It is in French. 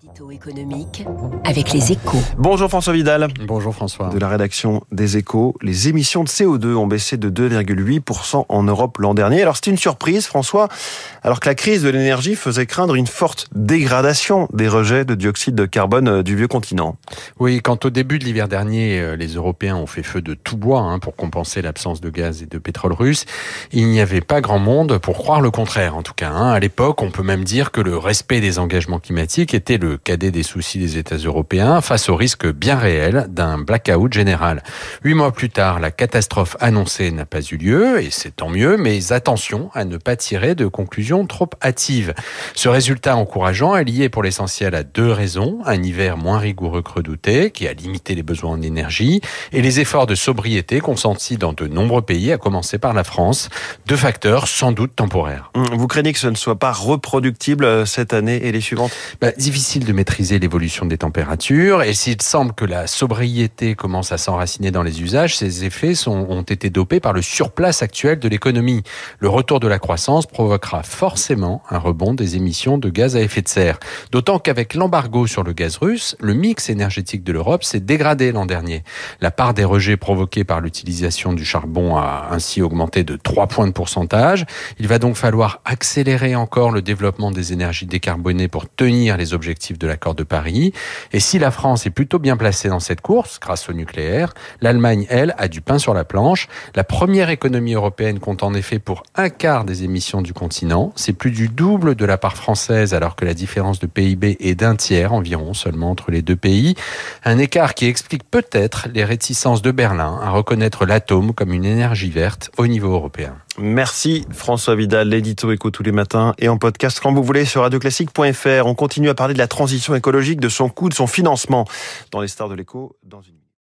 L'édito économique avec les échos. Bonjour François Vidal. Bonjour François. De la rédaction des échos, les émissions de CO2 ont baissé de 2,8% en Europe l'an dernier. Alors c'est une surprise François, alors que la crise de l'énergie faisait craindre une forte dégradation des rejets de dioxyde de carbone euh, du vieux continent. Oui, quand au début de l'hiver dernier, euh, les Européens ont fait feu de tout bois hein, pour compenser l'absence de gaz et de pétrole russe, il n'y avait pas grand monde pour croire le contraire en tout cas. Hein. À l'époque, on peut même dire que le respect des engagements climatiques était le cadet des soucis des États européens face au risque bien réel d'un blackout général. Huit mois plus tard, la catastrophe annoncée n'a pas eu lieu, et c'est tant mieux, mais attention à ne pas tirer de conclusions trop hâtives. Ce résultat encourageant est lié pour l'essentiel à deux raisons. Un hiver moins rigoureux que redouté, qui a limité les besoins en énergie, et les efforts de sobriété consentis dans de nombreux pays, à commencer par la France. Deux facteurs sans doute temporaires. Vous craignez que ce ne soit pas reproductible euh, cette année et les suivantes? Bah, Difficile de maîtriser l'évolution des températures et s'il semble que la sobriété commence à s'enraciner dans les usages, ces effets ont été dopés par le surplace actuel de l'économie. Le retour de la croissance provoquera forcément un rebond des émissions de gaz à effet de serre. D'autant qu'avec l'embargo sur le gaz russe, le mix énergétique de l'Europe s'est dégradé l'an dernier. La part des rejets provoqués par l'utilisation du charbon a ainsi augmenté de 3 points de pourcentage. Il va donc falloir accélérer encore le développement des énergies décarbonées pour tenir les objectifs de l'accord de Paris. Et si la France est plutôt bien placée dans cette course, grâce au nucléaire, l'Allemagne, elle, a du pain sur la planche. La première économie européenne compte en effet pour un quart des émissions du continent. C'est plus du double de la part française, alors que la différence de PIB est d'un tiers environ seulement entre les deux pays. Un écart qui explique peut-être les réticences de Berlin à reconnaître l'atome comme une énergie verte au niveau européen. Merci François Vidal, l'édito éco tous les matins et en podcast quand vous voulez sur radioclassique.fr. On continue à parler de la transition écologique, de son coût, de son financement dans les stars de l'écho dans une.